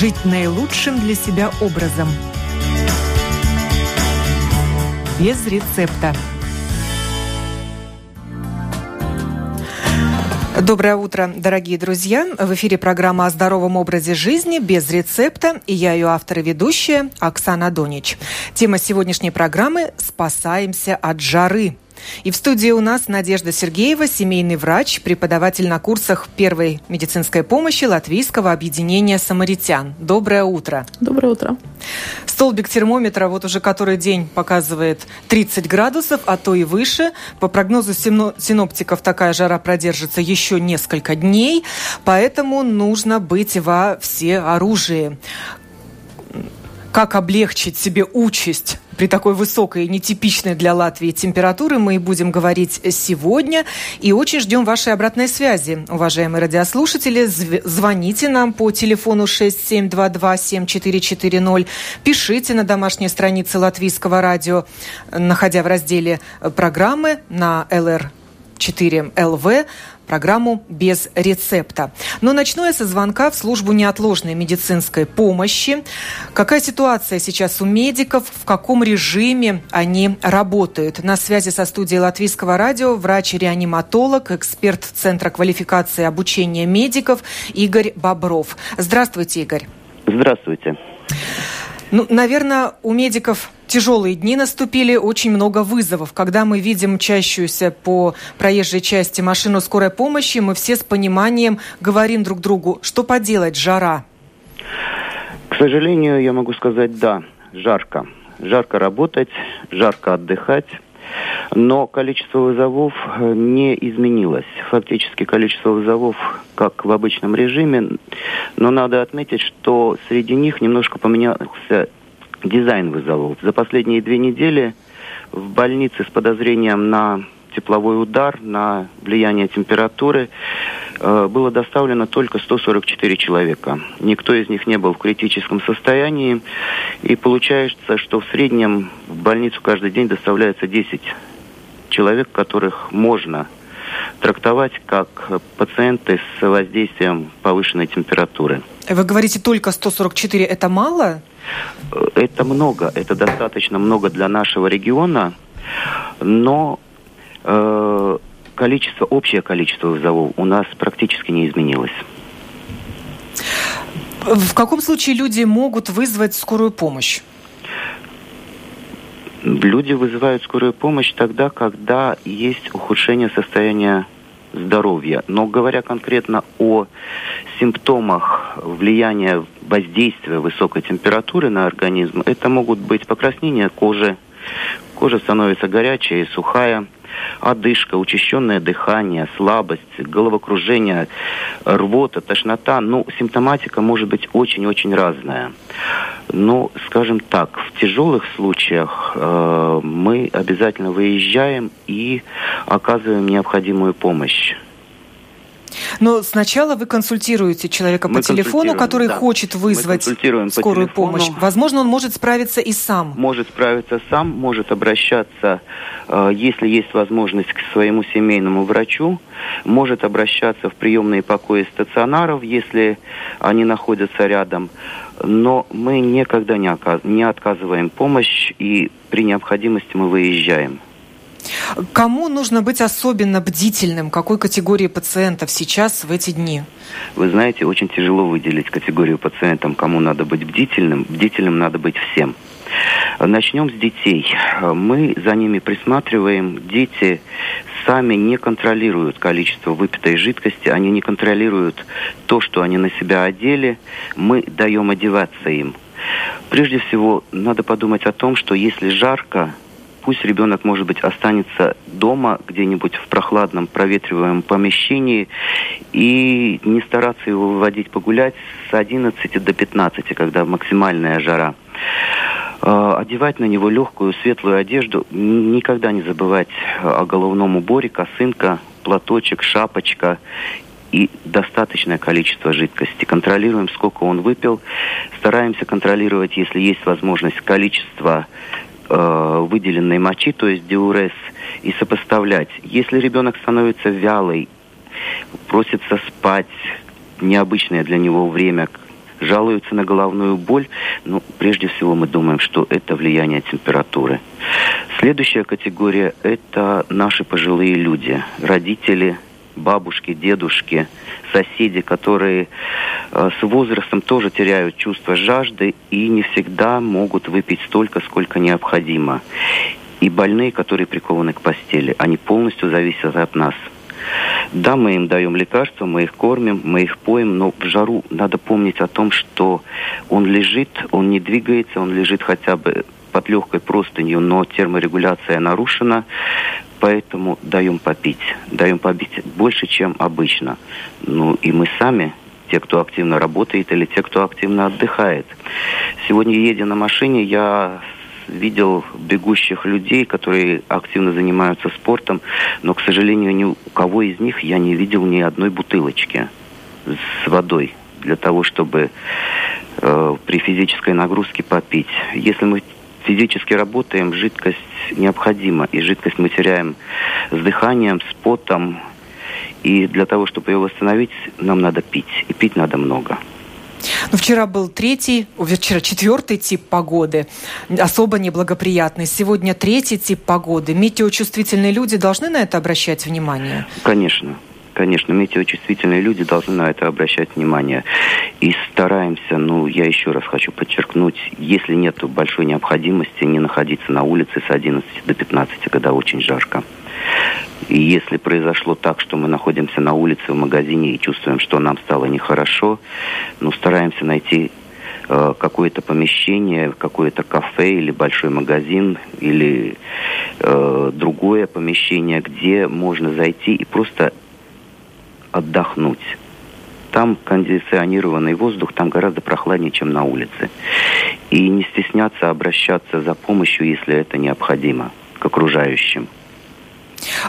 жить наилучшим для себя образом. Без рецепта. Доброе утро, дорогие друзья. В эфире программа о здоровом образе жизни без рецепта. И я ее автор и ведущая Оксана Донич. Тема сегодняшней программы «Спасаемся от жары». И в студии у нас Надежда Сергеева, семейный врач, преподаватель на курсах первой медицинской помощи Латвийского объединения самаритян. Доброе утро. Доброе утро. Столбик термометра вот уже который день показывает 30 градусов, а то и выше. По прогнозу синоптиков такая жара продержится еще несколько дней, поэтому нужно быть во все оружие как облегчить себе участь при такой высокой нетипичной для Латвии температуре, мы будем говорить сегодня. И очень ждем вашей обратной связи, уважаемые радиослушатели. Звоните нам по телефону 6722-7440. Пишите на домашней странице Латвийского радио, находя в разделе программы на LR 4 ЛВ программу «Без рецепта». Но начну я со звонка в службу неотложной медицинской помощи. Какая ситуация сейчас у медиков, в каком режиме они работают? На связи со студией Латвийского радио врач-реаниматолог, эксперт Центра квалификации и обучения медиков Игорь Бобров. Здравствуйте, Игорь. Здравствуйте. Ну, наверное, у медиков тяжелые дни наступили, очень много вызовов. Когда мы видим чащуюся по проезжей части машину скорой помощи, мы все с пониманием говорим друг другу, что поделать, жара. К сожалению, я могу сказать, да, жарко. Жарко работать, жарко отдыхать. Но количество вызовов э, не изменилось. Фактически количество вызовов как в обычном режиме. Но надо отметить, что среди них немножко поменялся дизайн вызовов. За последние две недели в больнице с подозрением на тепловой удар, на влияние температуры э, было доставлено только 144 человека. Никто из них не был в критическом состоянии. И получается, что в среднем в больницу каждый день доставляется 10 человек, которых можно трактовать как пациенты с воздействием повышенной температуры. Вы говорите только 144, это мало? Это много, это достаточно много для нашего региона, но э, количество, общее количество вызовов у нас практически не изменилось. В каком случае люди могут вызвать скорую помощь? Люди вызывают скорую помощь тогда, когда есть ухудшение состояния здоровья. Но говоря конкретно о симптомах влияния воздействия высокой температуры на организм, это могут быть покраснение кожи, кожа становится горячая и сухая, одышка, учащенное дыхание, слабость, головокружение, рвота, тошнота. Ну, симптоматика может быть очень-очень разная. Но, скажем так, в тяжелых случаях э, мы обязательно выезжаем и оказываем необходимую помощь. Но сначала вы консультируете человека мы по телефону, который да. хочет вызвать скорую помощь. Возможно, он может справиться и сам. Может справиться сам, может обращаться, э, если есть возможность, к своему семейному врачу, может обращаться в приемные покои стационаров, если они находятся рядом. Но мы никогда не отказываем помощь, и при необходимости мы выезжаем. Кому нужно быть особенно бдительным? Какой категории пациентов сейчас в эти дни? Вы знаете, очень тяжело выделить категорию пациентам, кому надо быть бдительным. Бдительным надо быть всем. Начнем с детей. Мы за ними присматриваем. Дети сами не контролируют количество выпитой жидкости, они не контролируют то, что они на себя одели. Мы даем одеваться им. Прежде всего, надо подумать о том, что если жарко, пусть ребенок, может быть, останется дома где-нибудь в прохладном проветриваемом помещении и не стараться его выводить погулять с 11 до 15, когда максимальная жара. Э, одевать на него легкую светлую одежду, никогда не забывать о головном уборе, косынка, платочек, шапочка и достаточное количество жидкости. Контролируем, сколько он выпил. Стараемся контролировать, если есть возможность, количество э, выделенной мочи, то есть диурез, и сопоставлять. Если ребенок становится вялый, просится спать, необычное для него время, жалуются на головную боль. Ну, прежде всего мы думаем, что это влияние температуры. Следующая категория – это наши пожилые люди, родители, бабушки, дедушки, соседи, которые э, с возрастом тоже теряют чувство жажды и не всегда могут выпить столько, сколько необходимо. И больные, которые прикованы к постели, они полностью зависят от нас. Да, мы им даем лекарства, мы их кормим, мы их поем, но в жару надо помнить о том, что он лежит, он не двигается, он лежит хотя бы под легкой простынью, но терморегуляция нарушена, поэтому даем попить. Даем попить больше, чем обычно. Ну и мы сами те, кто активно работает или те, кто активно отдыхает. Сегодня, едя на машине, я видел бегущих людей, которые активно занимаются спортом, но, к сожалению, ни у кого из них я не видел ни одной бутылочки с водой для того, чтобы э, при физической нагрузке попить. Если мы физически работаем, жидкость необходима, и жидкость мы теряем с дыханием, с потом, и для того, чтобы ее восстановить, нам надо пить, и пить надо много. Ну, вчера был третий, вчера четвертый тип погоды, особо неблагоприятный. Сегодня третий тип погоды. Метеочувствительные люди должны на это обращать внимание? Конечно. Конечно, метеочувствительные люди должны на это обращать внимание. И стараемся, ну, я еще раз хочу подчеркнуть, если нет большой необходимости не находиться на улице с 11 до 15, когда очень жарко. И если произошло так, что мы находимся на улице, в магазине и чувствуем, что нам стало нехорошо, ну, стараемся найти э, какое-то помещение, какое-то кафе или большой магазин или э, другое помещение, где можно зайти и просто отдохнуть. Там кондиционированный воздух, там гораздо прохладнее, чем на улице. И не стесняться обращаться за помощью, если это необходимо, к окружающим.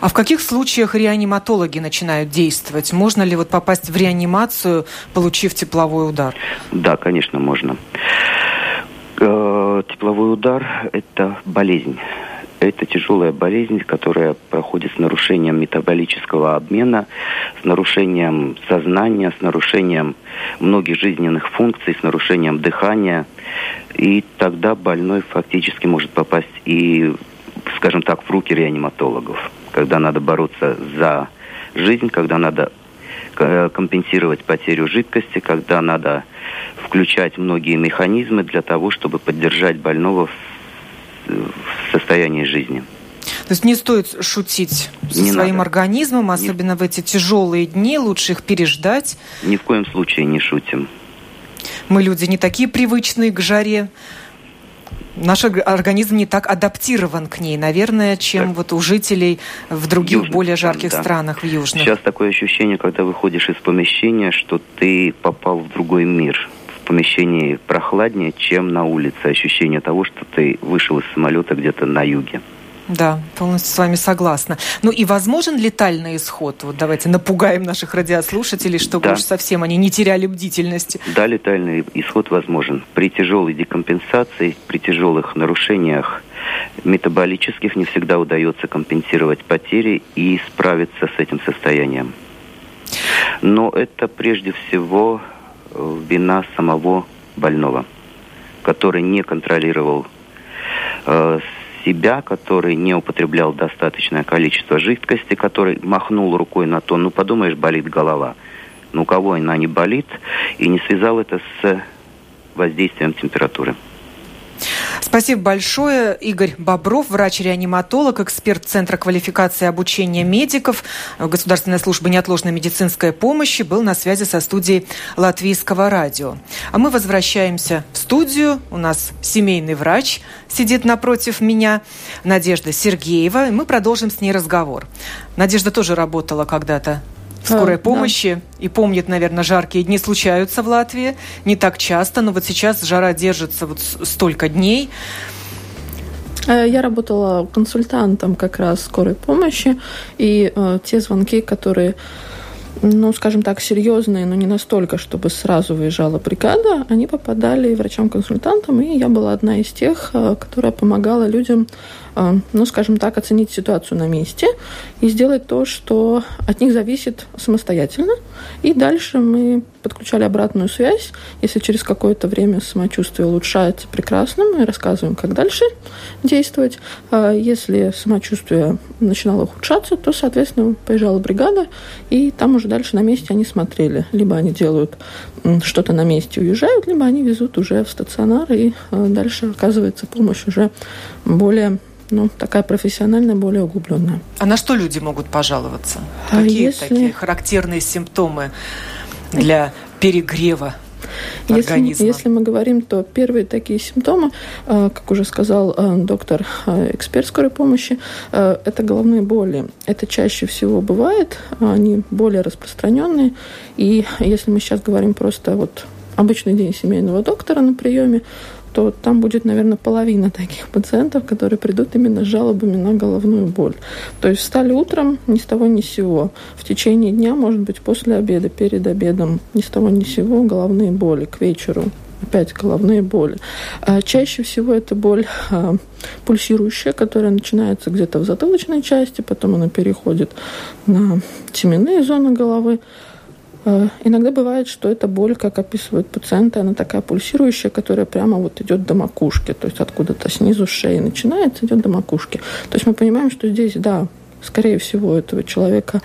А в каких случаях реаниматологи начинают действовать? Можно ли вот попасть в реанимацию, получив тепловой удар? Да, конечно, можно. Э, тепловой удар – это болезнь. Это тяжелая болезнь, которая проходит с нарушением метаболического обмена, с нарушением сознания, с нарушением многих жизненных функций, с нарушением дыхания. И тогда больной фактически может попасть и, скажем так, в руки реаниматологов когда надо бороться за жизнь, когда надо э, компенсировать потерю жидкости, когда надо включать многие механизмы для того, чтобы поддержать больного в состоянии жизни. То есть не стоит шутить со не своим надо. организмом, особенно не... в эти тяжелые дни, лучше их переждать. Ни в коем случае не шутим. Мы люди не такие привычные к жаре наш организм не так адаптирован к ней, наверное, чем так. вот у жителей в других Южных более жарких да. странах в южных. Сейчас такое ощущение, когда выходишь из помещения, что ты попал в другой мир. В помещении прохладнее, чем на улице. Ощущение того, что ты вышел из самолета где-то на юге. Да, полностью с вами согласна. Ну и возможен летальный исход? Вот давайте напугаем наших радиослушателей, чтобы да. уж совсем они не теряли бдительности. Да, летальный исход возможен. При тяжелой декомпенсации, при тяжелых нарушениях метаболических не всегда удается компенсировать потери и справиться с этим состоянием. Но это прежде всего вина самого больного, который не контролировал э, себя, который не употреблял достаточное количество жидкости, который махнул рукой на то, ну подумаешь, болит голова. Ну у кого она не болит, и не связал это с воздействием температуры. Спасибо большое. Игорь Бобров, врач-реаниматолог, эксперт Центра квалификации и обучения медиков Государственной службы неотложной медицинской помощи, был на связи со студией Латвийского радио. А мы возвращаемся в студию. У нас семейный врач сидит напротив меня, Надежда Сергеева. И мы продолжим с ней разговор. Надежда тоже работала когда-то скорой а, помощи да. и помнит, наверное, жаркие дни случаются в Латвии. Не так часто, но вот сейчас жара держится вот столько дней. Э, я работала консультантом как раз скорой помощи, и э, те звонки, которые ну, скажем так, серьезные, но не настолько, чтобы сразу выезжала бригада, они попадали врачам-консультантам, и я была одна из тех, э, которая помогала людям ну, скажем так, оценить ситуацию на месте и сделать то, что от них зависит самостоятельно. И дальше мы подключали обратную связь. Если через какое-то время самочувствие улучшается, прекрасно, мы рассказываем, как дальше действовать. А если самочувствие начинало ухудшаться, то, соответственно, поезжала бригада, и там уже дальше на месте они смотрели. Либо они делают что-то на месте, уезжают, либо они везут уже в стационар, и а, дальше оказывается помощь уже более ну, такая профессиональная, более углубленная. А на что люди могут пожаловаться? А Какие если... такие характерные симптомы для перегрева если, если мы говорим, то первые такие симптомы, а, как уже сказал а, доктор, а, эксперт скорой помощи, это головные боли. Это чаще всего бывает, они более распространенные. И если мы сейчас говорим просто вот обычный день семейного доктора на приеме, то там будет, наверное, половина таких пациентов, которые придут именно с жалобами на головную боль. То есть встали утром ни с того ни с сего. В течение дня, может быть, после обеда, перед обедом, ни с того ни с сего головные боли к вечеру опять головные боли. А чаще всего это боль а, пульсирующая, которая начинается где-то в затылочной части, потом она переходит на теменные зоны головы. Э, иногда бывает, что эта боль, как описывают пациенты, она такая пульсирующая, которая прямо вот идет до макушки, то есть откуда-то снизу шеи начинается, идет до макушки. То есть мы понимаем, что здесь, да, скорее всего, этого человека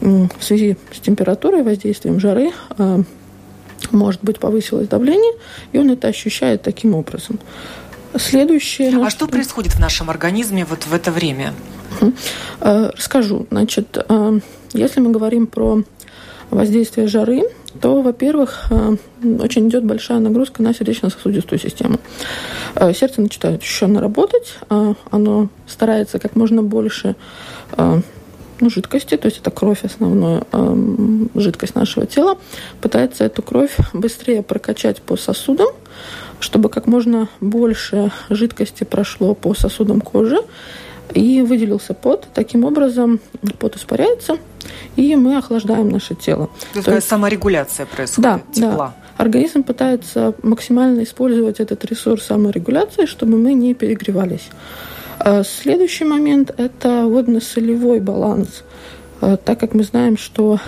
в связи с температурой, воздействием жары, э, может быть, повысилось давление, и он это ощущает таким образом. Следующее... А что происходит в нашем организме вот в это время? Э, расскажу. Значит, если мы говорим про воздействия жары, то, во-первых, э, очень идет большая нагрузка на сердечно-сосудистую систему. Э, сердце начинает ощущенно работать, э, оно старается как можно больше ну, жидкости, то есть это кровь основная жидкость нашего тела, пытается эту кровь быстрее прокачать по сосудам, чтобы как можно больше жидкости прошло по сосудам кожи, и выделился пот. Таким образом, пот испаряется, и мы охлаждаем наше тело. То, То есть саморегуляция происходит, да, тепла. Да. Организм пытается максимально использовать этот ресурс саморегуляции, чтобы мы не перегревались. А следующий момент – это водно-солевой баланс. А, так как мы знаем, что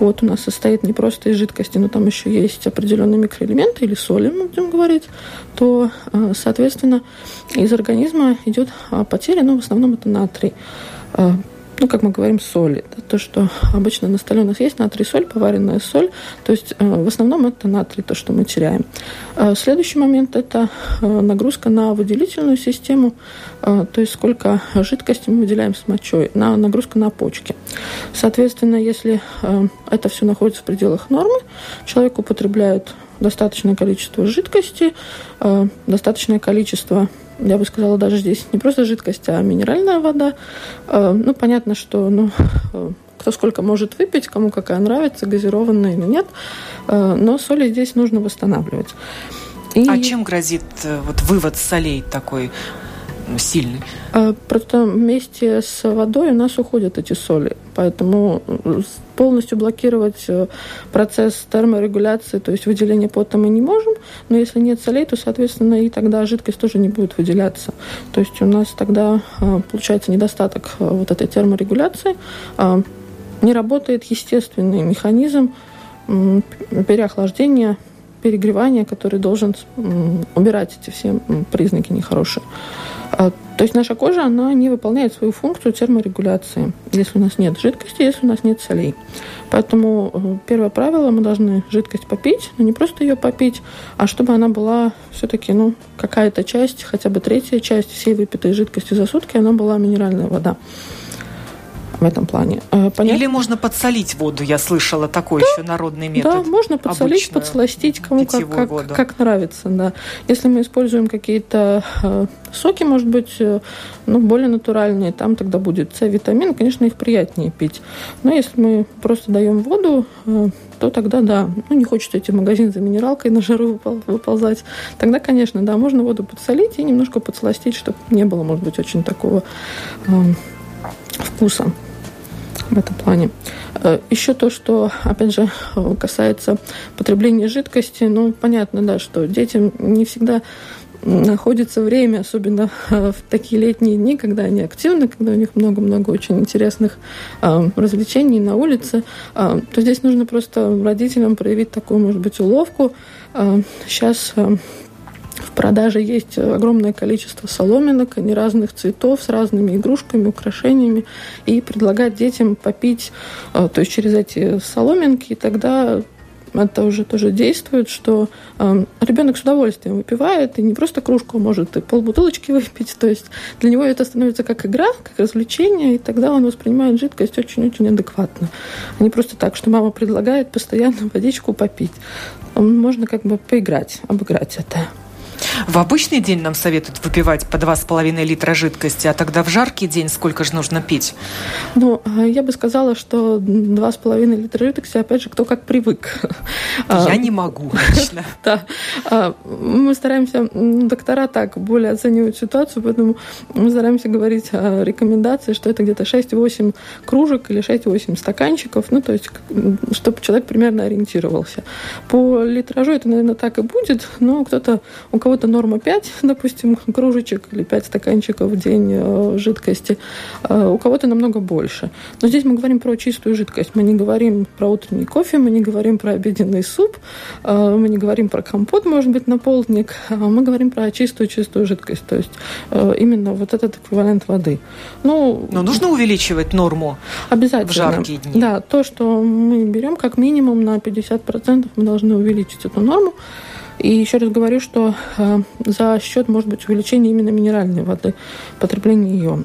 а, пот у нас состоит не просто из жидкости, но там еще есть определенные микроэлементы или соли, мы будем говорить, то, э, соответственно, из организма идет а, потеря, но в основном это натрий. Э, ну, как мы говорим, соли. Да, то, что обычно на столе у нас есть натрий, соль, поваренная соль. То есть э, в основном это натрий, то, что мы теряем. Э, следующий момент – это э, нагрузка на выделительную систему, то есть сколько жидкости мы выделяем с мочой, на нагрузка на почки. Соответственно, если это все находится в пределах нормы, человек употребляет достаточное количество жидкости, достаточное количество я бы сказала, даже здесь не просто жидкость, а минеральная вода. Э, ну, понятно, что ну, э, кто сколько может выпить, кому какая нравится, газированная или нет. Но соли здесь нужно восстанавливать. И... А чем грозит вот вывод солей такой сильный? Просто вместе с водой у нас уходят эти соли. Поэтому э, полностью блокировать э, процесс терморегуляции, то есть выделение пота мы не можем. Но если нет солей, то, соответственно, и тогда жидкость тоже не будет выделяться. То есть у нас тогда э, получается недостаток вот этой терморегуляции. А, не работает естественный механизм переохлаждения перегревания, который должен убирать эти все признаки нехорошие. А, то есть наша кожа, она не выполняет свою функцию терморегуляции, если у нас нет жидкости, если у нас нет солей. Поэтому э, первое правило, мы должны жидкость попить, но не просто ее попить, а чтобы она была все-таки, ну, какая-то часть, хотя бы третья часть всей выпитой жидкости за сутки, она была минеральная вода в этом плане. Э, понятно? Или можно подсолить воду, я слышала, такой да, еще народный метод. Да, можно подсолить, подсластить, кому как, как, как нравится. Да. Если мы используем какие-то э, соки, может быть, э, ну, более натуральные, там тогда будет С-витамин, конечно, их приятнее пить. Но если мы просто даем воду, э, то тогда да. Ну, не хочется идти в магазин за минералкой на жару выползать. Тогда, конечно, да, можно воду подсолить и немножко подсластить, чтобы не было, может быть, очень такого э, вкуса в этом плане. Э, Еще то, что, опять же, касается потребления жидкости, ну, понятно, да, что детям не всегда находится время, особенно в такие летние дни, когда они активны, когда у них много-много очень интересных развлечений на улице, то здесь нужно просто родителям проявить такую, может быть, уловку. Сейчас в продаже есть огромное количество соломинок, они разных цветов, с разными игрушками, украшениями, и предлагать детям попить, то есть через эти соломинки, и тогда это уже тоже действует, что э, ребенок с удовольствием выпивает, и не просто кружку может, и полбутылочки выпить. То есть для него это становится как игра, как развлечение, и тогда он воспринимает жидкость очень-очень адекватно. А не просто так, что мама предлагает постоянно водичку попить. Можно как бы поиграть, обыграть это. В обычный день нам советуют выпивать по 2,5 литра жидкости, а тогда в жаркий день сколько же нужно пить? Ну, а я бы сказала, что 2,5 литра жидкости, опять же, кто как привык. Я а, не могу лично. Да. А, мы стараемся, доктора так более оценивают ситуацию, поэтому мы стараемся говорить о рекомендации, что это где-то 6-8 кружек или 6-8 стаканчиков, ну, то есть, чтобы человек примерно ориентировался. По литражу это, наверное, так и будет, но кто-то, у кого кого-то норма 5, допустим, кружечек или 5 стаканчиков в день э, жидкости, э, у кого-то намного больше. Но здесь мы говорим про чистую жидкость. Мы не говорим про утренний кофе, мы не говорим про обеденный суп, э, мы не говорим про компот, может быть, на полдник, а мы говорим про чистую-чистую жидкость. То есть именно вот этот эквивалент воды. Ну, Но нужно увеличивать норму обязательно. в жаркие дни? Да, то, что мы берем как минимум на 50% мы должны увеличить эту норму. И еще раз говорю, что э, за счет, может быть, увеличения именно минеральной воды, потребления ее.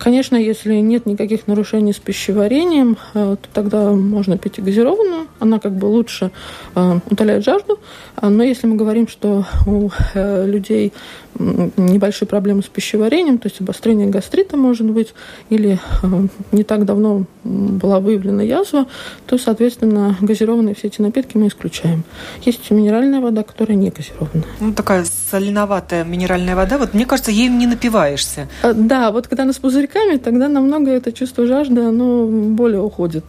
Э, конечно, если нет никаких нарушений с пищеварением, э, то тогда можно пить и газированную. Она как бы лучше утоляет жажду. Но если мы говорим, что у людей небольшие проблемы с пищеварением, то есть обострение гастрита может быть, или э, не так давно была выявлена язва, то, соответственно, газированные все эти напитки мы исключаем. Есть минеральная вода, которая не газированная. Ну, такая соленоватая минеральная вода, вот мне кажется, ей не напиваешься. А, да, вот когда она с пузырьками, тогда намного это чувство жажды, оно более уходит,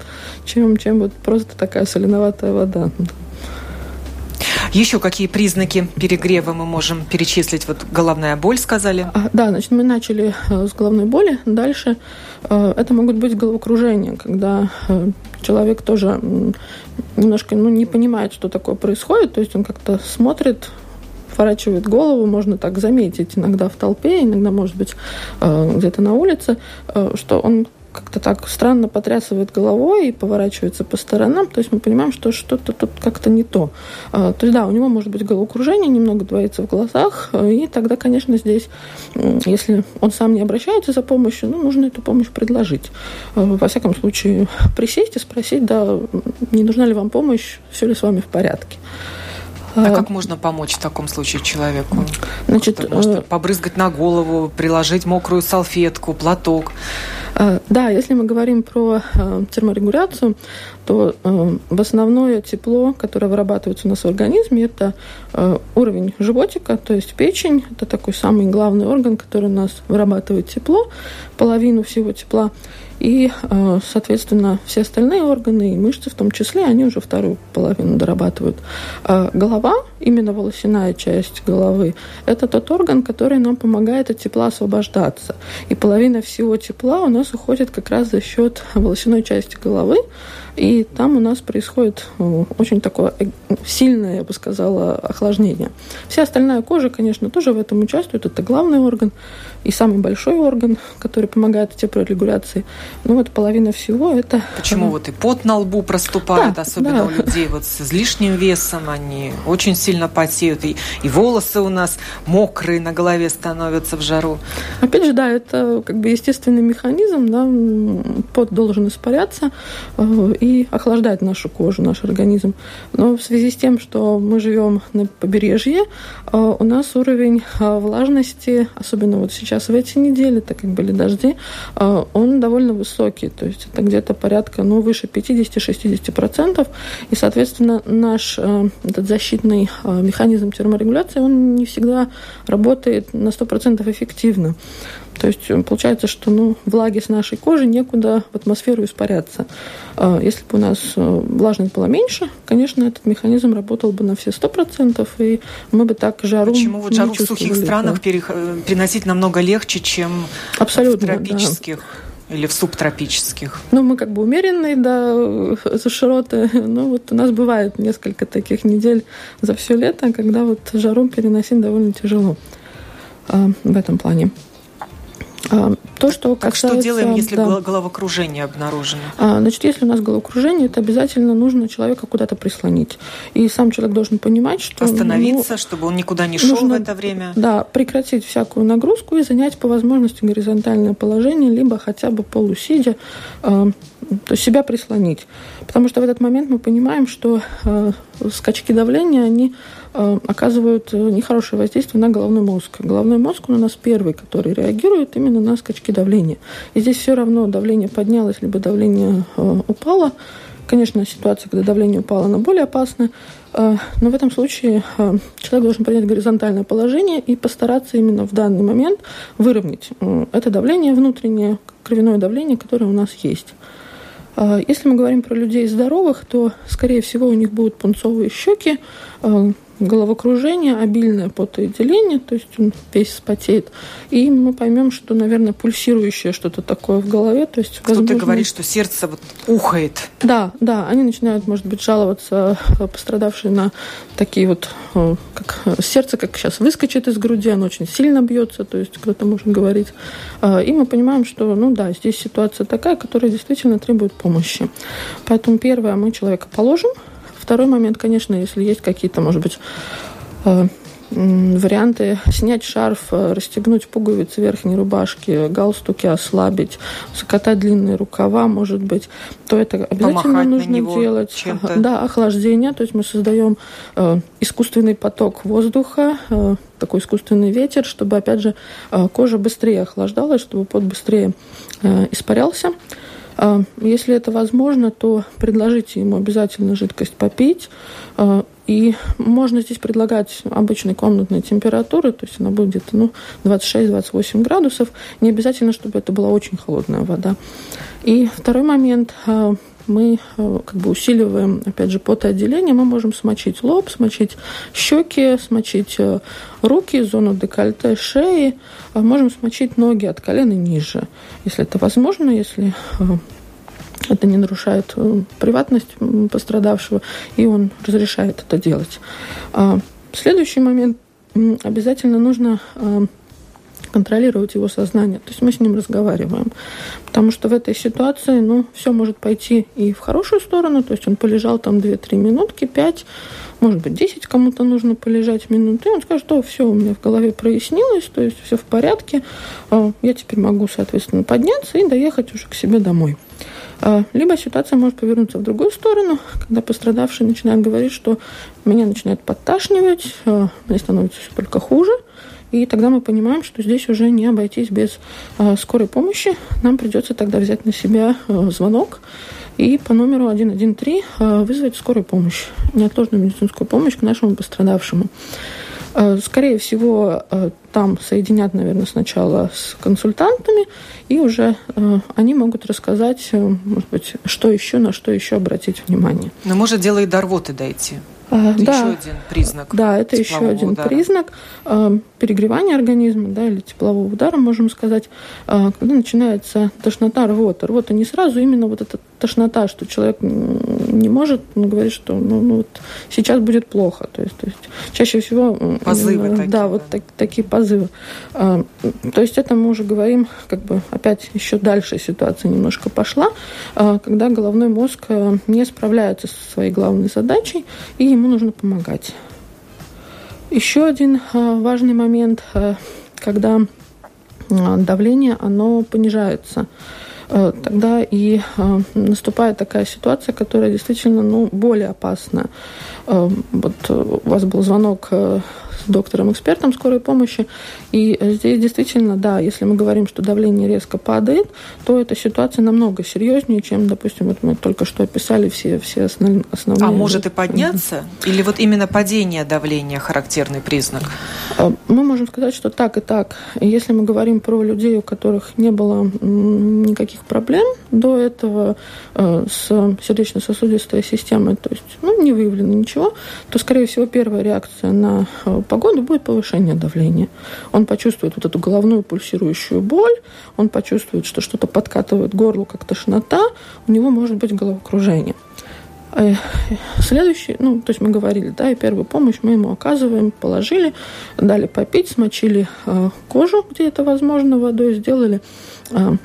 чем, чем вот просто такая соленоватая вода. Еще какие признаки перегрева мы можем перечислить? Вот головная боль, сказали. А, да, значит, мы начали э, с головной боли. Дальше э, это могут быть головокружения, когда э, человек тоже немножко ну, не понимает, что такое происходит. То есть он как-то смотрит, поворачивает голову, можно так заметить иногда в толпе, иногда, может быть, где-то на улице, что он как-то так странно потрясывает головой и поворачивается по сторонам, то есть мы понимаем, что что-то тут как-то не то. А, то есть да, у него может быть головокружение, немного двоится в глазах, и тогда, конечно, здесь, если он сам не обращается за помощью, ну, нужно эту помощь предложить. Во всяком случае, присесть и спросить, да, не нужна ли вам помощь, все ли с вами в порядке. А, а как можно помочь в таком случае человеку? Значит, Может, э, побрызгать на голову, приложить мокрую салфетку, платок? Э, да, если мы говорим про э, терморегуляцию, то в основное тепло, которое вырабатывается у нас в организме, это уровень животика, то есть печень. Это такой самый главный орган, который у нас вырабатывает тепло, половину всего тепла. И, э, соответственно, все остальные органы и мышцы в том числе, они уже вторую половину дорабатывают. А голова, именно волосяная часть головы, это тот орган, который нам помогает от тепла освобождаться. И половина всего тепла у нас уходит как раз за счет волосяной части головы, и там у нас происходит э, очень такое э, сильное, я бы сказала, охлаждение. Вся остальная кожа, конечно, тоже в этом участвует. Это главный орган и самый большой орган, который помогает теплорегуляции. Ну вот половина всего это... Почему вот и пот на лбу проступает, да, особенно да. у людей вот с излишним весом, они очень сильно потеют, и, и волосы у нас мокрые на голове становятся в жару. Опять же, да, это как бы естественный механизм, да, пот должен испаряться э, и охлаждать нашу кожу, наш организм. Но в связи с тем, что мы живем на побережье, э, у нас уровень э, влажности, особенно вот сейчас в эти недели, так как были дожди, он довольно высокий, то есть это где-то порядка, ну, выше 50-60%, и, соответственно, наш этот защитный механизм терморегуляции, он не всегда работает на 100% эффективно. То есть получается, что ну, влаги с нашей кожи некуда в атмосферу испаряться. Если бы у нас влажность была меньше, конечно, этот механизм работал бы на все сто процентов, и мы бы так жару Почему вот жару в сухих странах переносить намного легче, чем Абсолютно, в тропических? Да или в субтропических? Ну, мы как бы умеренные, да, за широты. Ну, вот у нас бывает несколько таких недель за все лето, когда вот жару переносить довольно тяжело а, в этом плане. А, то, что касается, так что делаем, если да, головокружение обнаружено? А, значит, если у нас головокружение, это обязательно нужно человека куда-то прислонить. И сам человек должен понимать, что... Остановиться, ну, чтобы он никуда не шел нужно, в это время? Да, прекратить всякую нагрузку и занять по возможности горизонтальное положение, либо хотя бы полусидя, а, то есть себя прислонить. Потому что в этот момент мы понимаем, что скачки давления, они оказывают э, нехорошее воздействие на головной мозг. Головной мозг он у нас первый, который реагирует именно на скачки давления. И здесь все равно давление поднялось, либо давление э, упало. Конечно, ситуация, когда давление упало, она более опасна. Но в этом случае человек должен принять горизонтальное положение и постараться именно в данный момент выровнять это давление внутреннее, кровяное давление, которое у нас есть. Если мы говорим про людей здоровых, то, скорее всего, у них будут пунцовые щеки, головокружение, обильное потоотделение, то есть он весь вспотеет. И мы поймем, что, наверное, пульсирующее что-то такое в голове. То есть, Кто-то возможно... говорит, что сердце вот ухает. Да, да, они начинают, может быть, жаловаться, э, пострадавшие на такие вот, э, как э, сердце, как сейчас выскочит из груди, оно очень сильно бьется, то есть кто-то может говорить. И мы понимаем, что, ну да, здесь ситуация такая, которая действительно требует помощи. Поэтому первое, мы человека положим, Второй момент, конечно, если есть какие-то, может быть, э, варианты снять шарф, э, расстегнуть пуговицы верхней рубашки, галстуки ослабить, закатать длинные рукава, может быть, то это обязательно Помахать нужно делать. Да, охлаждение, то есть мы создаем э, искусственный поток воздуха, э, такой искусственный ветер, чтобы, опять же, э, кожа быстрее охлаждалась, чтобы пот быстрее э, испарялся. А, если это возможно, то предложите ему обязательно жидкость попить. А, и можно здесь предлагать обычной комнатной температуры, то есть она будет ну, 26-28 градусов. Не обязательно, чтобы это была очень холодная вода. И второй момент а, мы как бы усиливаем, опять же, потоотделение, мы можем смочить лоб, смочить щеки, смочить руки, зону декольте, шеи, можем смочить ноги от колена ниже, если это возможно, если это не нарушает э, приватность пострадавшего, и он разрешает это делать. А, следующий момент. Обязательно нужно а, контролировать его сознание. То есть мы с ним разговариваем. Потому что в этой ситуации, ну, все может пойти и в хорошую сторону. То есть он полежал там 2-3 минутки, 5, может быть, 10 кому-то нужно полежать минуты. И он скажет, что все у меня в голове прояснилось, то есть все в порядке. А, я теперь могу, соответственно, подняться и доехать уже к себе домой. А, либо ситуация может повернуться в другую сторону, когда пострадавший начинает говорить, что меня начинает подташнивать, а, мне становится все только хуже. И тогда мы понимаем, что здесь уже не обойтись без а, скорой помощи. Нам придется тогда взять на себя звонок и по номеру 113 вызвать скорую помощь, неотложную медицинскую помощь к нашему пострадавшему. Скорее всего, там соединят, наверное, сначала с консультантами, и уже они могут рассказать, может быть, что еще, на что еще обратить внимание. Но может дело и до рвоты дойти. Это да, еще один признак. Да, это еще один удара. признак перегревания организма, да, или теплового удара, можем сказать, э, когда начинается тошнота, рвота. Рвота не сразу, именно вот эта тошнота, что человек не может ну, говорить, что ну, ну, вот сейчас будет плохо. То есть, то есть чаще всего... Позывы именно, такие. Да, вот так, такие позывы. Э, то есть это мы уже говорим, как бы опять еще дальше ситуация немножко пошла, э, когда головной мозг э, не справляется со своей главной задачей, и ему нужно помогать. Еще один э, важный момент, э, когда э, давление оно понижается тогда и наступает такая ситуация, которая действительно ну, более опасна. Вот у вас был звонок с доктором-экспертом скорой помощи. И здесь действительно, да, если мы говорим, что давление резко падает, то эта ситуация намного серьезнее, чем, допустим, вот мы только что описали все, все основные... А может и подняться? Или вот именно падение давления характерный признак? А, мы можем сказать, что так и так. Если мы говорим про людей, у которых не было никаких проблем до этого э, с сердечно-сосудистой системой, то есть ну, не выявлено ничего, то, скорее всего, первая реакция на э, погоду будет повышение давления. Он почувствует вот эту головную пульсирующую боль, он почувствует, что что-то подкатывает горло, как тошнота, у него может быть головокружение. Э, следующий, ну, то есть мы говорили, да, и первую помощь мы ему оказываем, положили, дали попить, смочили э, кожу, где это возможно, водой, сделали э,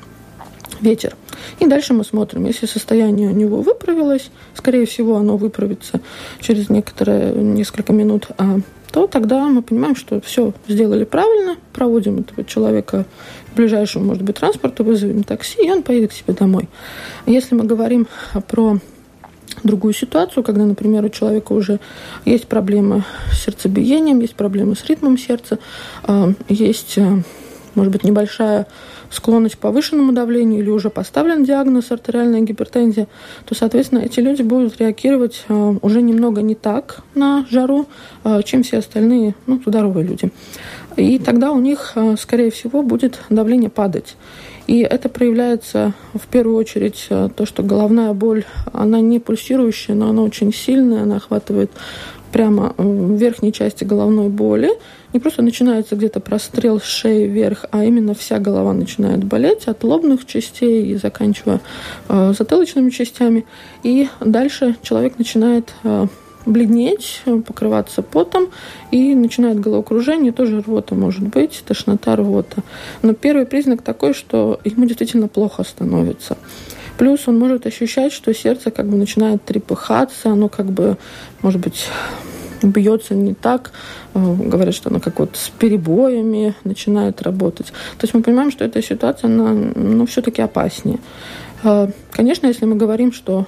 ветер. И дальше мы смотрим, если состояние у него выправилось, скорее всего, оно выправится через некоторые несколько минут, а, то тогда мы понимаем, что все сделали правильно, проводим этого человека к ближайшему, может быть, транспорту, вызовем такси, и он поедет к себе домой. Если мы говорим про другую ситуацию, когда, например, у человека уже есть проблемы с сердцебиением, есть проблемы с ритмом сердца, а, есть, а, может быть, небольшая склонность к повышенному давлению или уже поставлен диагноз артериальная гипертензия, то, соответственно, эти люди будут реагировать а, уже немного не так на жару, чем все остальные ну, здоровые люди. И тогда у них, скорее всего, будет давление падать. И это проявляется в первую очередь э, то, что головная боль, она не пульсирующая, но она очень сильная, она охватывает прямо э, в верхней части головной боли. Не просто начинается где-то прострел шеи вверх, а именно вся голова начинает болеть от лобных частей и заканчивая э, затылочными частями. И дальше человек начинает э, бледнеть, покрываться потом, и начинает головокружение, тоже рвота может быть, тошнота, рвота. Но первый признак такой, что ему действительно плохо становится. Плюс он может ощущать, что сердце как бы начинает трепыхаться, оно как бы, может быть, бьется не так, э, говорят, что она как вот с перебоями начинает работать. То есть мы понимаем, что эта ситуация, она ну, все-таки опаснее. Э, конечно, если мы говорим, что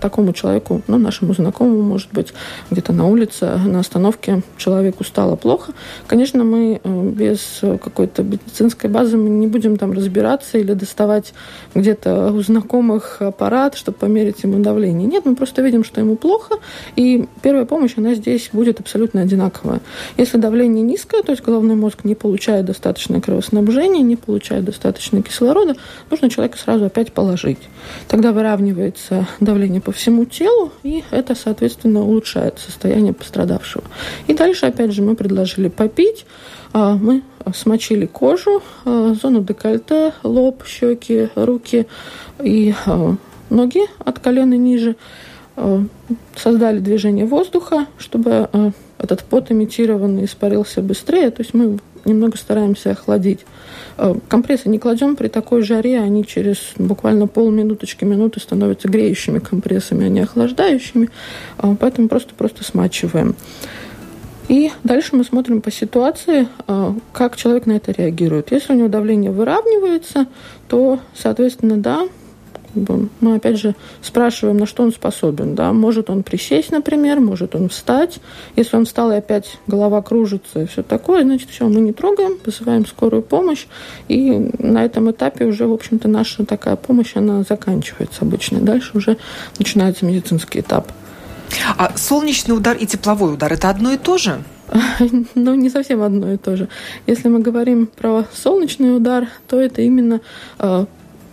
такому человеку, ну, нашему знакомому, может быть, где-то на улице, на остановке человеку стало плохо, конечно, мы э, без какой-то медицинской базы мы не будем там разбираться или доставать где-то у знакомых аппарат, чтобы померить ему давление. Нет, мы просто видим, что ему плохо, и первая помощь, она здесь будет абсолютно одинаковая. Если давление низкое, то есть головной мозг не получает достаточное кровоснабжение, не получает достаточно кислорода, нужно человека сразу опять положить. Тогда выравнивается давление давление по всему телу, и это, соответственно, улучшает состояние пострадавшего. И дальше, опять же, мы предложили попить. А, мы смочили кожу, а, зону декольте, лоб, щеки, руки и а, ноги от колена ниже. Создали движение воздуха, чтобы этот пот имитированный испарился быстрее. То есть мы немного стараемся охладить. Э, компрессы не кладем при такой жаре, они через буквально полминуточки, минуты становятся греющими компрессами, а не охлаждающими, э, поэтому просто-просто смачиваем. И дальше мы смотрим по ситуации, э, как человек на это реагирует. Если у него давление выравнивается, то, соответственно, да, мы опять же спрашиваем, на что он способен. Да? Может он присесть, например, может он встать. Если он встал и опять голова кружится и все такое, значит, все, мы не трогаем, вызываем скорую помощь. И на этом этапе уже, в общем-то, наша такая помощь, она заканчивается обычно. Дальше уже начинается медицинский этап. А солнечный удар и тепловой удар – это одно и то же? Ну, не совсем одно и то же. Если мы говорим про солнечный удар, то это именно э,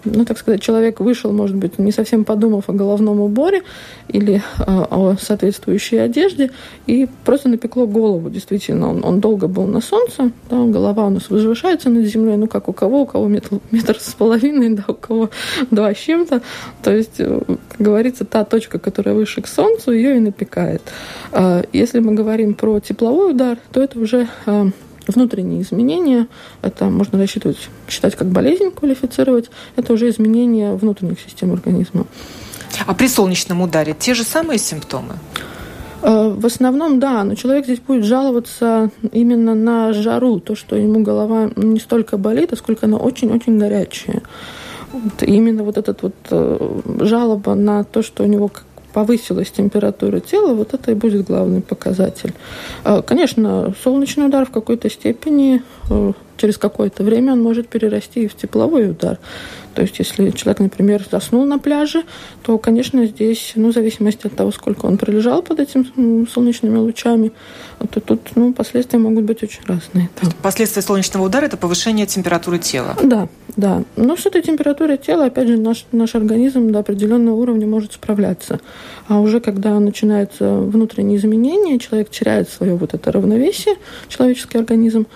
ну, так сказать, человек вышел, может быть, не совсем подумав о головном уборе или э, о соответствующей одежде, и просто напекло голову, действительно. Он, он долго был на солнце, да, голова у нас возвышается над землей, ну, как у кого, у кого метр, метр с половиной, да, у кого два с чем-то. То есть, э, как говорится, та точка, которая выше к солнцу, ее и напекает. Э, если мы говорим про тепловой удар, то это уже э, внутренние изменения, это можно рассчитывать, считать как болезнь, квалифицировать, это уже изменения внутренних систем организма. А при солнечном ударе те же самые симптомы? Э, в основном, да, но человек здесь будет жаловаться именно на жару, то, что ему голова не столько болит, а сколько она очень-очень горячая. Вот именно вот этот вот э, жалоба на то, что у него повысилась температура тела, вот это и будет главный показатель. А, конечно, солнечный удар в какой-то степени э, через какое-то время он может перерасти и в тепловой удар. То есть, если человек, например, заснул на пляже, то, конечно, здесь, ну, в зависимости от того, сколько он пролежал под этими солнечными лучами, то тут, ну, последствия могут быть очень разные. Есть последствия солнечного удара – это повышение температуры тела? Да, да. Но с этой температурой тела, опять же, наш, наш организм до определенного уровня может справляться. А уже когда начинаются внутренние изменения, человек теряет свое вот это равновесие, человеческий организм,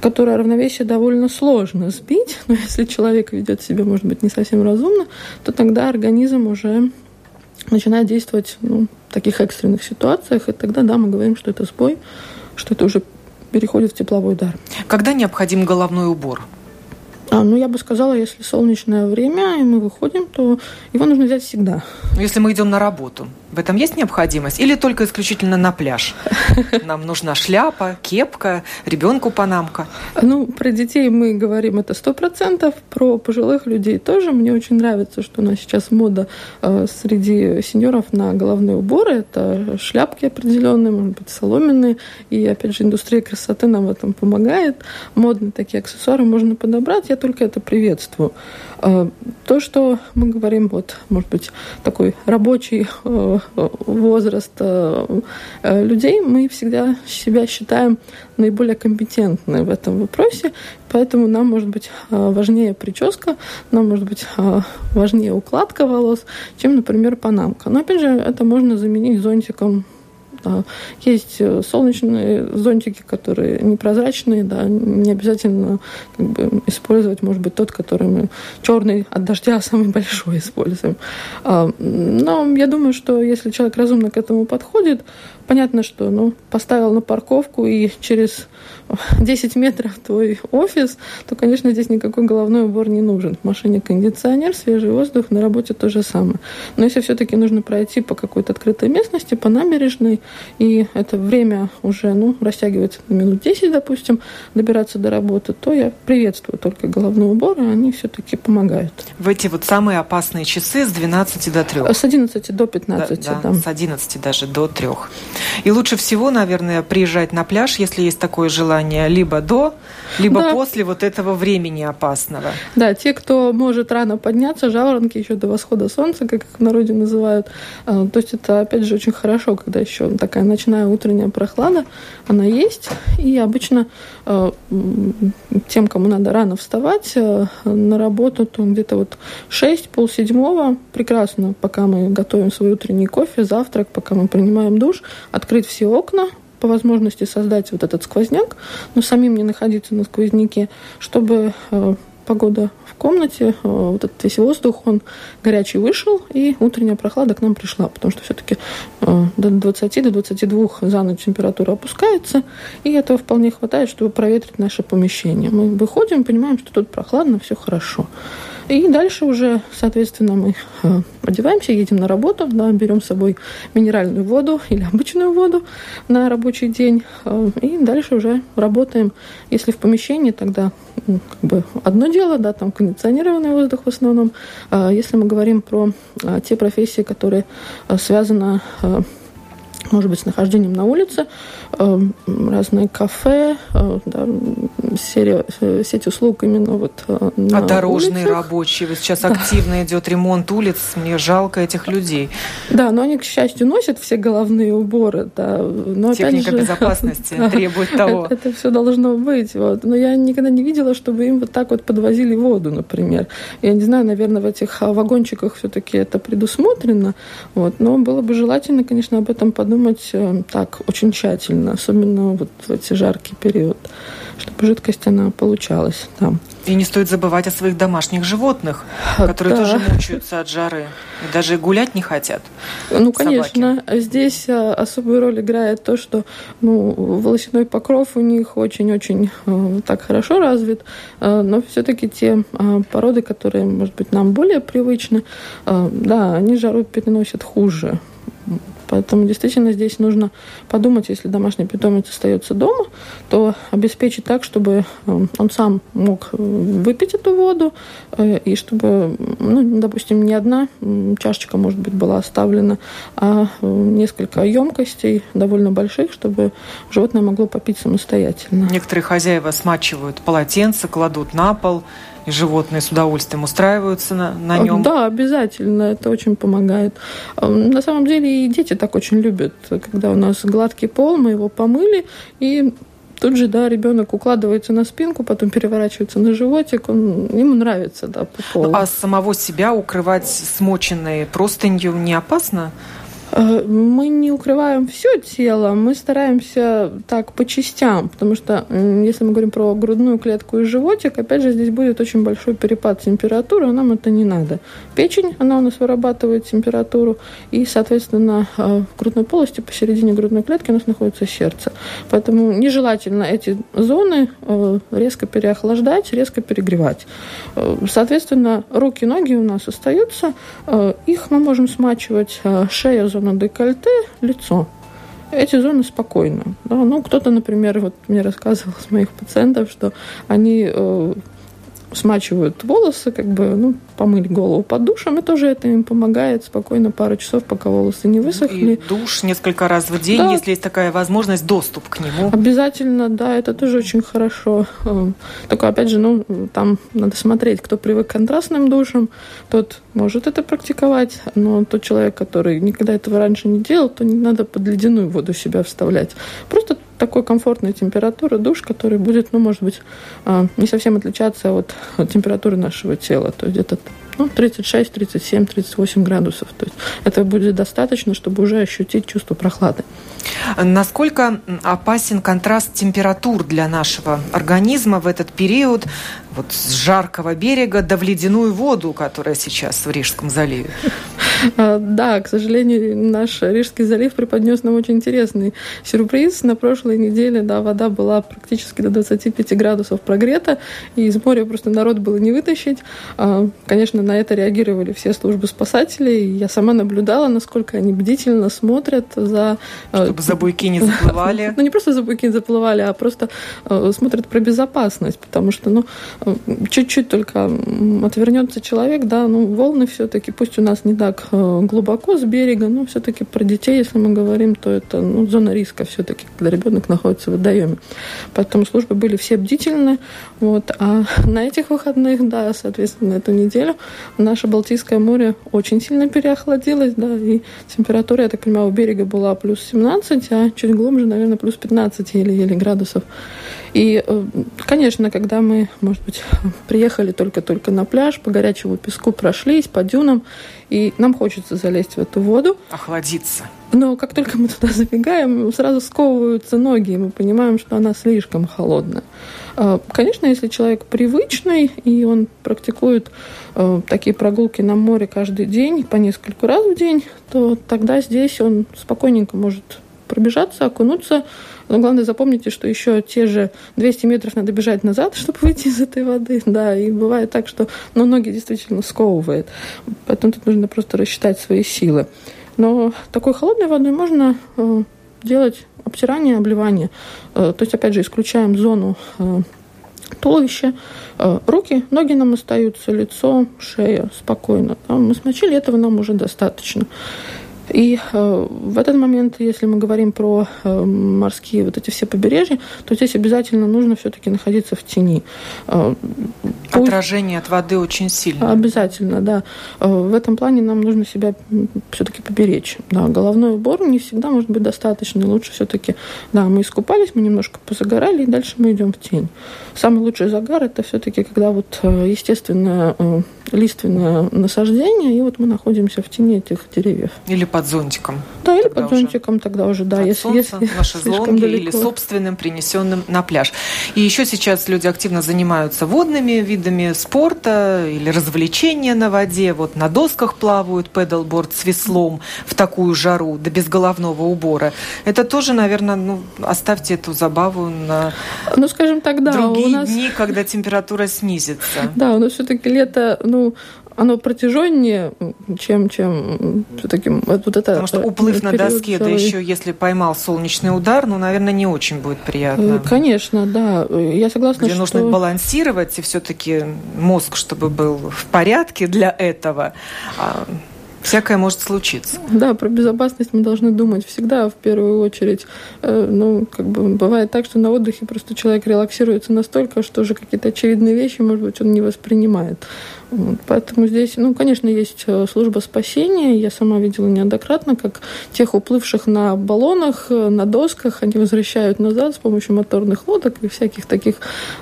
которое равновесие довольно сложно сбить, но если человек ведет себя, может быть, не совсем разумно, то тогда организм уже начинает действовать ну, в таких экстренных ситуациях, и тогда, да, мы говорим, что это сбой, что это уже переходит в тепловой удар. Когда необходим головной убор? А, ну, я бы сказала, если солнечное время, и мы выходим, то его нужно взять всегда. Если мы идем на работу, в этом есть необходимость? Или только исключительно на пляж? Нам нужна шляпа, кепка, ребенку панамка? Ну, про детей мы говорим это сто процентов. Про пожилых людей тоже. Мне очень нравится, что у нас сейчас мода э, среди сеньоров на головные уборы. Это шляпки определенные, может быть, соломенные. И, опять же, индустрия красоты нам в этом помогает. Модные такие аксессуары можно подобрать. Я только это приветствую. Э, то, что мы говорим, вот, может быть, такой рабочий э, возраст э, людей, мы всегда себя считаем наиболее компетентны в этом вопросе, поэтому нам может быть э, важнее прическа, нам может быть э, важнее укладка волос, чем, например, панамка. Но опять же, это можно заменить зонтиком. Есть э, солнечные зонтики, которые непрозрачные, да, не обязательно как бы, использовать, может быть, тот, который мы черный от дождя самый большой используем. А, но я думаю, что если человек разумно к этому подходит, понятно, что ну, поставил на парковку и через 10 метров твой офис, то, конечно, здесь никакой головной убор не нужен. В машине кондиционер, свежий воздух, на работе то же самое. Но если все-таки нужно пройти по какой-то открытой местности, по набережной, и это время уже ну, растягивается на минут 10, допустим, добираться до работы, то я приветствую только головной убор, и они все-таки помогают. В эти вот самые опасные часы с 12 до 3? С 11 до 15, да. да, да. С 11 даже до 3. И лучше всего, наверное, приезжать на пляж, если есть такое желание, либо до, либо да. после вот этого времени опасного. Да, те, кто может рано подняться, жаворонки еще до восхода солнца, как их в народе называют. А, то есть это, опять же, очень хорошо, когда еще такая ночная утренняя прохлада, она есть. И обычно а, тем, кому надо рано вставать а, на работу, то где-то вот 6, полседьмого прекрасно, пока мы готовим свой утренний кофе, завтрак, пока мы принимаем душ, открыть все окна, по возможности создать вот этот сквозняк, но самим не находиться на сквозняке, чтобы э, погода в комнате, э, вот этот весь воздух, он горячий вышел, и утренняя прохлада к нам пришла, потому что все-таки э, до 20 до 22 за ночь температура опускается, и этого вполне хватает, чтобы проветрить наше помещение. Мы выходим, понимаем, что тут прохладно, все хорошо. И дальше уже, соответственно, мы э, одеваемся, едем на работу, да, берем с собой минеральную воду или обычную воду на рабочий день. Э, и дальше уже работаем. Если в помещении, тогда ну, как бы одно дело, да, там кондиционированный воздух в основном. А если мы говорим про а, те профессии, которые связаны может быть, с нахождением на улице, эм, разные кафе, э, да, серия, э, сеть услуг именно вот э, на А дорожные улицах. рабочие, вот сейчас да. активно идет ремонт улиц, мне жалко этих людей. Да, но они, к счастью, носят все головные уборы, да. Но Техника же, безопасности требует того. Это, это все должно быть, вот. Но я никогда не видела, чтобы им вот так вот подвозили воду, например. Я не знаю, наверное, в этих а, вагончиках все-таки это предусмотрено, вот. Но было бы желательно, конечно, об этом подумать думать э, так очень тщательно, особенно вот в эти жаркий период, чтобы жидкость она получалась там. И не стоит забывать о своих домашних животных, которые да. тоже мучаются от жары. И даже гулять не хотят. Ну, конечно. Собаки. Здесь э, особую роль играет то, что ну, волосяной покров у них очень-очень э, так хорошо развит. Э, но все-таки те э, породы, которые, может быть, нам более привычны, э, да, они жару переносят хуже Поэтому действительно здесь нужно подумать, если домашний питомец остается дома, то обеспечить так, чтобы э, он сам мог выпить эту воду, и чтобы, ну, допустим, не одна чашечка, может быть, была оставлена, а несколько емкостей довольно больших, чтобы животное могло попить самостоятельно. Некоторые хозяева смачивают полотенце, кладут на пол, и животные с удовольствием устраиваются на, на нем. Да, обязательно, это очень помогает. На самом деле и дети так очень любят, когда у нас гладкий пол, мы его помыли, и Тут же, да, ребенок укладывается на спинку, потом переворачивается на животик, он, ему нравится, да, по полу. А самого себя укрывать смоченной простынью не опасно? Э, мы не укрываем все тело, мы стараемся так по частям, потому что если мы говорим про грудную клетку и животик, опять же, здесь будет очень большой перепад температуры, а нам это не надо. Печень, она у нас вырабатывает температуру, и, соответственно, э, в грудной полости посередине грудной клетки у нас находится сердце. Поэтому нежелательно эти зоны э, резко переохлаждать, резко перегревать. Соответственно, руки, ноги у нас остаются, их мы можем смачивать, шею, зона декольте, лицо. Эти зоны спокойно. Да? Ну, кто-то, например, вот мне рассказывал с моих пациентов, что они э, смачивают волосы, как бы, ну, помыли голову под душем, и тоже это им помогает спокойно пару часов, пока волосы не высохли. И душ несколько раз в день, да. если есть такая возможность, доступ к нему. Обязательно, да, это тоже очень хорошо. Эм, только, опять же, ну, там надо смотреть, кто привык к контрастным душам, тот может это практиковать, но тот человек, который никогда этого раньше не делал, то не надо под ледяную воду себя вставлять. Просто такой комфортной температуры душ, который будет, ну, может быть, а, не совсем отличаться от, температуры нашего тела. То есть где-то ну, 36, 37, 38 градусов. То есть это будет достаточно, чтобы уже ощутить чувство прохлады. Насколько опасен контраст температур для нашего организма в этот период? Вот с жаркого берега до в ледяную воду, которая сейчас в Рижском заливе. А, да, к сожалению, наш Рижский залив преподнес нам очень интересный сюрприз. На прошлой неделе да, вода была практически до 25 градусов прогрета, и из моря просто народ было не вытащить. А, конечно, на это реагировали все службы спасателей. Я сама наблюдала, насколько они бдительно смотрят за... А, Чтобы за буйки не заплывали. Ну, не просто за буйки не заплывали, а просто смотрят про безопасность, потому что, ну, чуть-чуть только отвернется человек, да, ну, волны все-таки, пусть у нас не так э, глубоко с берега, но все-таки про детей, если мы говорим, то это ну, зона риска все-таки, когда ребенок находится в водоеме. Поэтому службы были все бдительны. Вот. А на этих выходных, да, соответственно, эту неделю наше Балтийское море очень сильно переохладилось, да, и температура, я так понимаю, у берега была плюс 17, а чуть глубже, наверное, плюс 15 или-или градусов. И, э, конечно, когда мы, может быть, приехали только-только на пляж, по горячему песку прошлись, по дюнам, и нам хочется залезть в эту воду. Охладиться. Но как только мы туда забегаем, сразу сковываются ноги, и мы понимаем, что она слишком холодная. А, конечно, если человек привычный, и он практикует э, такие прогулки на море каждый день, по несколько раз в день, то тогда здесь он спокойненько может пробежаться, окунуться, но главное запомните, что еще те же 200 метров надо бежать назад, чтобы выйти из этой воды. Да, и бывает так, что ну, ноги действительно сковывает. Поэтому тут нужно просто рассчитать свои силы. Но такой холодной водой можно э, делать обтирание, обливание. Э, то есть, опять же, исключаем зону э, туловища, руки, ноги нам остаются, лицо, шея спокойно. Мы смочили, этого нам уже достаточно. И э, в этот момент, если мы говорим про э, морские вот эти все побережья, то здесь обязательно нужно все-таки находиться в тени. Э. Отражение от воды очень сильно. Обязательно, да. В этом плане нам нужно себя все-таки поберечь. Да, головной убор не всегда может быть достаточно. Лучше все-таки, да, мы искупались, мы немножко позагорали, и дальше мы идем в тень. Самый лучший загар это все-таки, когда вот естественное лиственное насаждение, и вот мы находимся в тени этих деревьев. Или под зонтиком. Да, или под зонтиком уже. тогда уже, да. От если, солнца, если на шезлонге или собственным принесенным на пляж. И еще сейчас люди активно занимаются водными видами спорта или развлечения на воде. Вот на досках плавают, педалборд с веслом в такую жару, да без головного убора. Это тоже, наверное, ну, оставьте эту забаву на ну, скажем так, да, другие нас... дни, когда температура снизится. Да, у нас все-таки лето, ну, оно протяженнее, чем, чем все-таки вот это. Потому что уплыв на доске, целый... да еще если поймал солнечный удар, ну, наверное, не очень будет приятно. Конечно, да. Я согласна, Где что... нужно балансировать, и все-таки мозг, чтобы был в порядке для этого. Всякое может случиться. Да, про безопасность мы должны думать всегда в первую очередь. Э, ну, как бы бывает так, что на отдыхе просто человек релаксируется настолько, что уже какие-то очевидные вещи, может быть, он не воспринимает. Вот. Поэтому здесь, ну, конечно, есть э, служба спасения. Я сама видела неоднократно, как тех уплывших на баллонах, э, на досках, они возвращают назад с помощью моторных лодок и всяких таких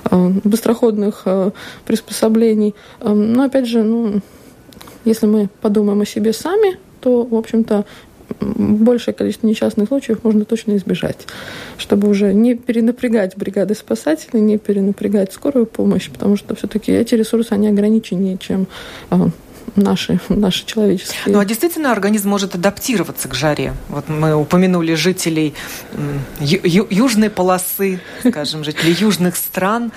э, быстроходных э, приспособлений. Э, но, опять же, ну, если мы подумаем о себе сами, то, в общем-то, большее количество несчастных случаев можно точно избежать, чтобы уже не перенапрягать бригады спасателей, не перенапрягать скорую помощь, потому что все-таки эти ресурсы, они ограниченнее, чем а, наши, наши человеческие. Ну а действительно организм может адаптироваться к жаре. Вот мы упомянули жителей ю- южной полосы, скажем, жителей южных стран.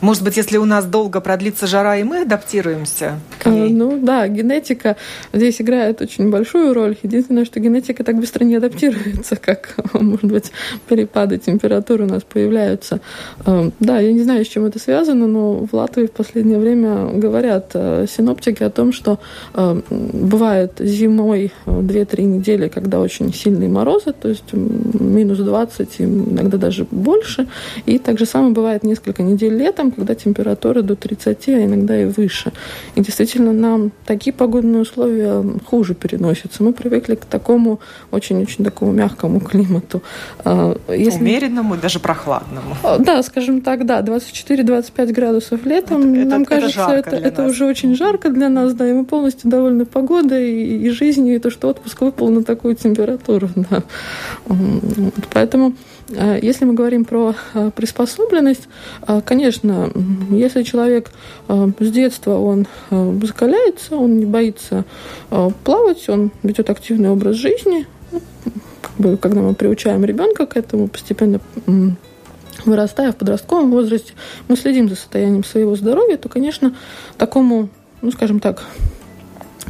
Может быть, если у нас долго продлится жара, и мы адаптируемся к ней? Ну да, генетика здесь играет очень большую роль. Единственное, что генетика так быстро не адаптируется, как, может быть, перепады температуры у нас появляются. Э, да, я не знаю, с чем это связано, но в Латвии в последнее время говорят э, синоптики о том, что э, бывает зимой 2-3 недели, когда очень сильные морозы, то есть минус 20, иногда даже больше. И так же самое бывает несколько недель летом, летом, когда температура до 30, а иногда и выше. И действительно нам такие погодные условия хуже переносятся. Мы привыкли к такому очень-очень такому мягкому климату. А, если... Умеренному, даже прохладному. А, да, скажем так, да, 24-25 градусов летом. Это, нам это, кажется, это, это, это уже очень жарко для нас, да, и мы полностью довольны погодой и, и жизнью, и то, что отпуск выпал на такую температуру. Да. Поэтому если мы говорим про э, приспособленность, э, конечно, если человек с детства он закаляется, он не боится плавать, он ведет активный образ жизни, ну, как бы, когда мы приучаем ребенка к этому, постепенно вырастая в подростковом возрасте, мы следим за состоянием своего здоровья, то, конечно, такому, ну, скажем так,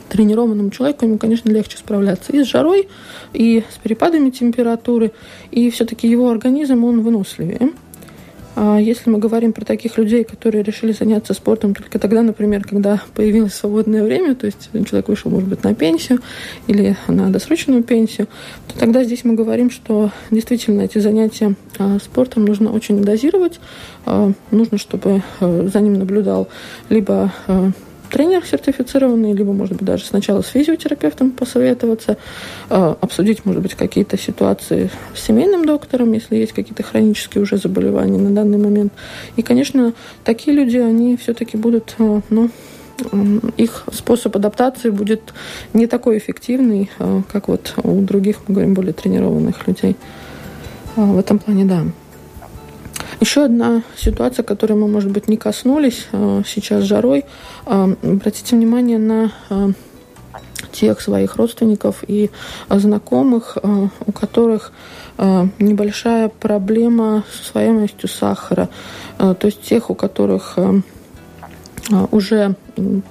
тренированному человеку ему, конечно, легче справляться и с жарой, и с перепадами температуры, и все-таки его организм, он выносливее. А если мы говорим про таких людей, которые решили заняться спортом только тогда, например, когда появилось свободное время, то есть человек вышел, может быть, на пенсию или на досрочную пенсию, то тогда здесь мы говорим, что действительно эти занятия а, спортом нужно очень дозировать. А, нужно, чтобы за ним наблюдал либо тренер сертифицированный, либо, может быть, даже сначала с физиотерапевтом посоветоваться, э, обсудить, может быть, какие-то ситуации с семейным доктором, если есть какие-то хронические уже заболевания на данный момент. И, конечно, такие люди, они все-таки будут, э, ну, их способ адаптации будет не такой эффективный, э, как вот у других, мы говорим, более тренированных людей. В этом плане, да. Еще одна ситуация, которой мы, может быть, не коснулись э, сейчас жарой. Э, обратите внимание на э, тех своих родственников и знакомых, у которых небольшая проблема с усвояемостью сахара. То есть тех, у которых уже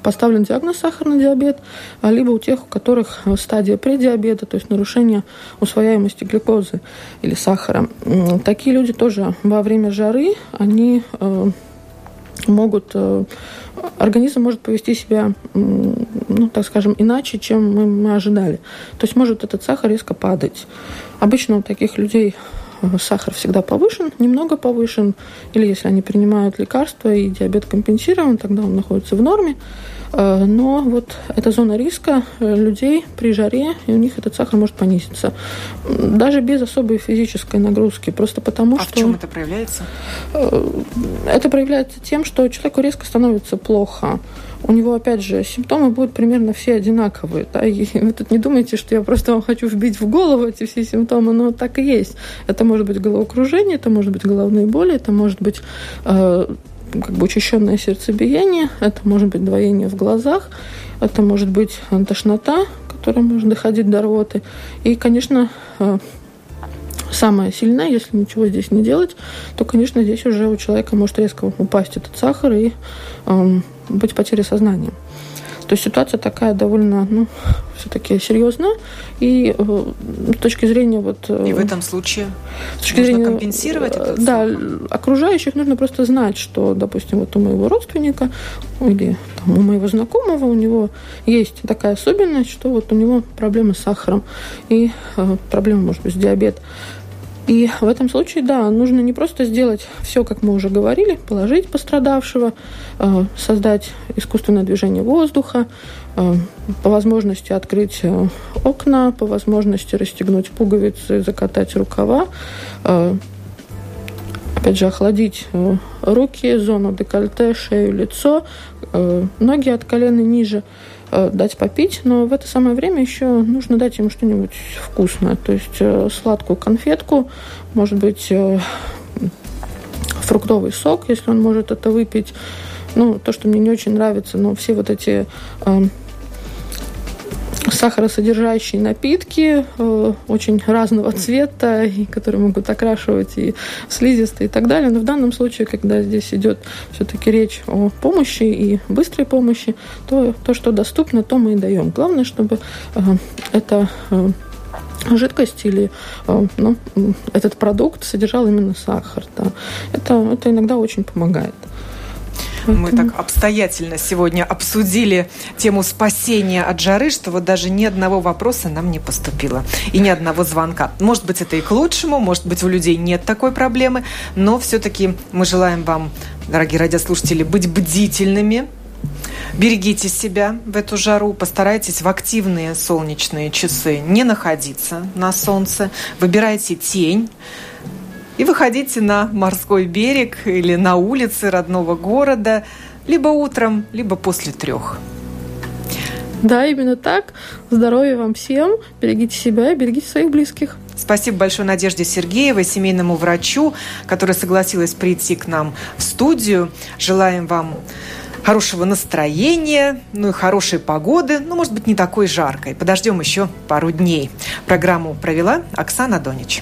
поставлен диагноз сахарный диабет, а либо у тех, у которых стадия предиабета, то есть нарушение усвояемости глюкозы или сахара. Такие люди тоже во время жары, они могут организм может повести себя, ну, так скажем, иначе, чем мы, мы ожидали. То есть может этот сахар резко падать. Обычно у таких людей сахар всегда повышен, немного повышен, или если они принимают лекарства и диабет компенсирован, тогда он находится в норме. Э, но вот эта зона риска э, людей при жаре, и у них этот сахар может понизиться. Даже без особой физической нагрузки. Просто потому а что... в чем это проявляется? Э, это проявляется тем, что человеку резко становится плохо у него, опять же, симптомы будут примерно все одинаковые. Да? И вы тут не думайте, что я просто вам хочу вбить в голову эти все симптомы, но так и есть. Это может быть головокружение, это может быть головные боли, это может быть э, как бы учащенное сердцебиение, это может быть двоение в глазах, это может быть тошнота, которая может доходить до рвоты. И, конечно, э, самое сильное, если ничего здесь не делать, то, конечно, здесь уже у человека может резко упасть этот сахар и э, быть потерей сознания. То есть ситуация такая довольно, ну, все-таки серьезная. И э, с точки зрения вот... И в этом случае с точки нужно зрения, компенсировать это? Да, окружающих нужно просто знать, что, допустим, вот у моего родственника или там, у моего знакомого у него есть такая особенность, что вот у него проблемы с сахаром и э, проблемы, может быть, с диабетом. И в этом случае, да, нужно не просто сделать все, как мы уже говорили, положить пострадавшего, э, создать искусственное движение воздуха, э, по возможности открыть э, окна, по возможности расстегнуть пуговицы, закатать рукава, опять же, охладить руки, зону декольте, шею, лицо, ноги от колена ниже – дать попить, но в это самое время еще нужно дать ему что-нибудь вкусное, то есть э, сладкую конфетку, может быть, э, фруктовый сок, если он может это выпить. Ну, то, что мне не очень нравится, но все вот эти сахаросодержащие напитки э, очень разного цвета, которые могут окрашивать и слизистые и так далее. Но в данном случае, когда здесь идет все-таки речь о помощи и быстрой помощи, то то, что доступно, то мы и даем. Главное, чтобы э, это э, жидкость или ну, этот продукт содержал именно сахар. Да. Это, это иногда очень помогает. Мы так обстоятельно сегодня обсудили тему спасения от жары, что вот даже ни одного вопроса нам не поступило. И ни одного звонка. Может быть, это и к лучшему, может быть, у людей нет такой проблемы, но все-таки мы желаем вам, дорогие радиослушатели, быть бдительными, Берегите себя в эту жару, постарайтесь в активные солнечные часы не находиться на солнце, выбирайте тень, и выходите на морской берег или на улицы родного города либо утром, либо после трех. Да, именно так. Здоровья вам всем. Берегите себя и берегите своих близких. Спасибо большое Надежде Сергеевой, семейному врачу, которая согласилась прийти к нам в студию. Желаем вам хорошего настроения, ну и хорошей погоды, ну, может быть, не такой жаркой. Подождем еще пару дней. Программу провела Оксана Донич.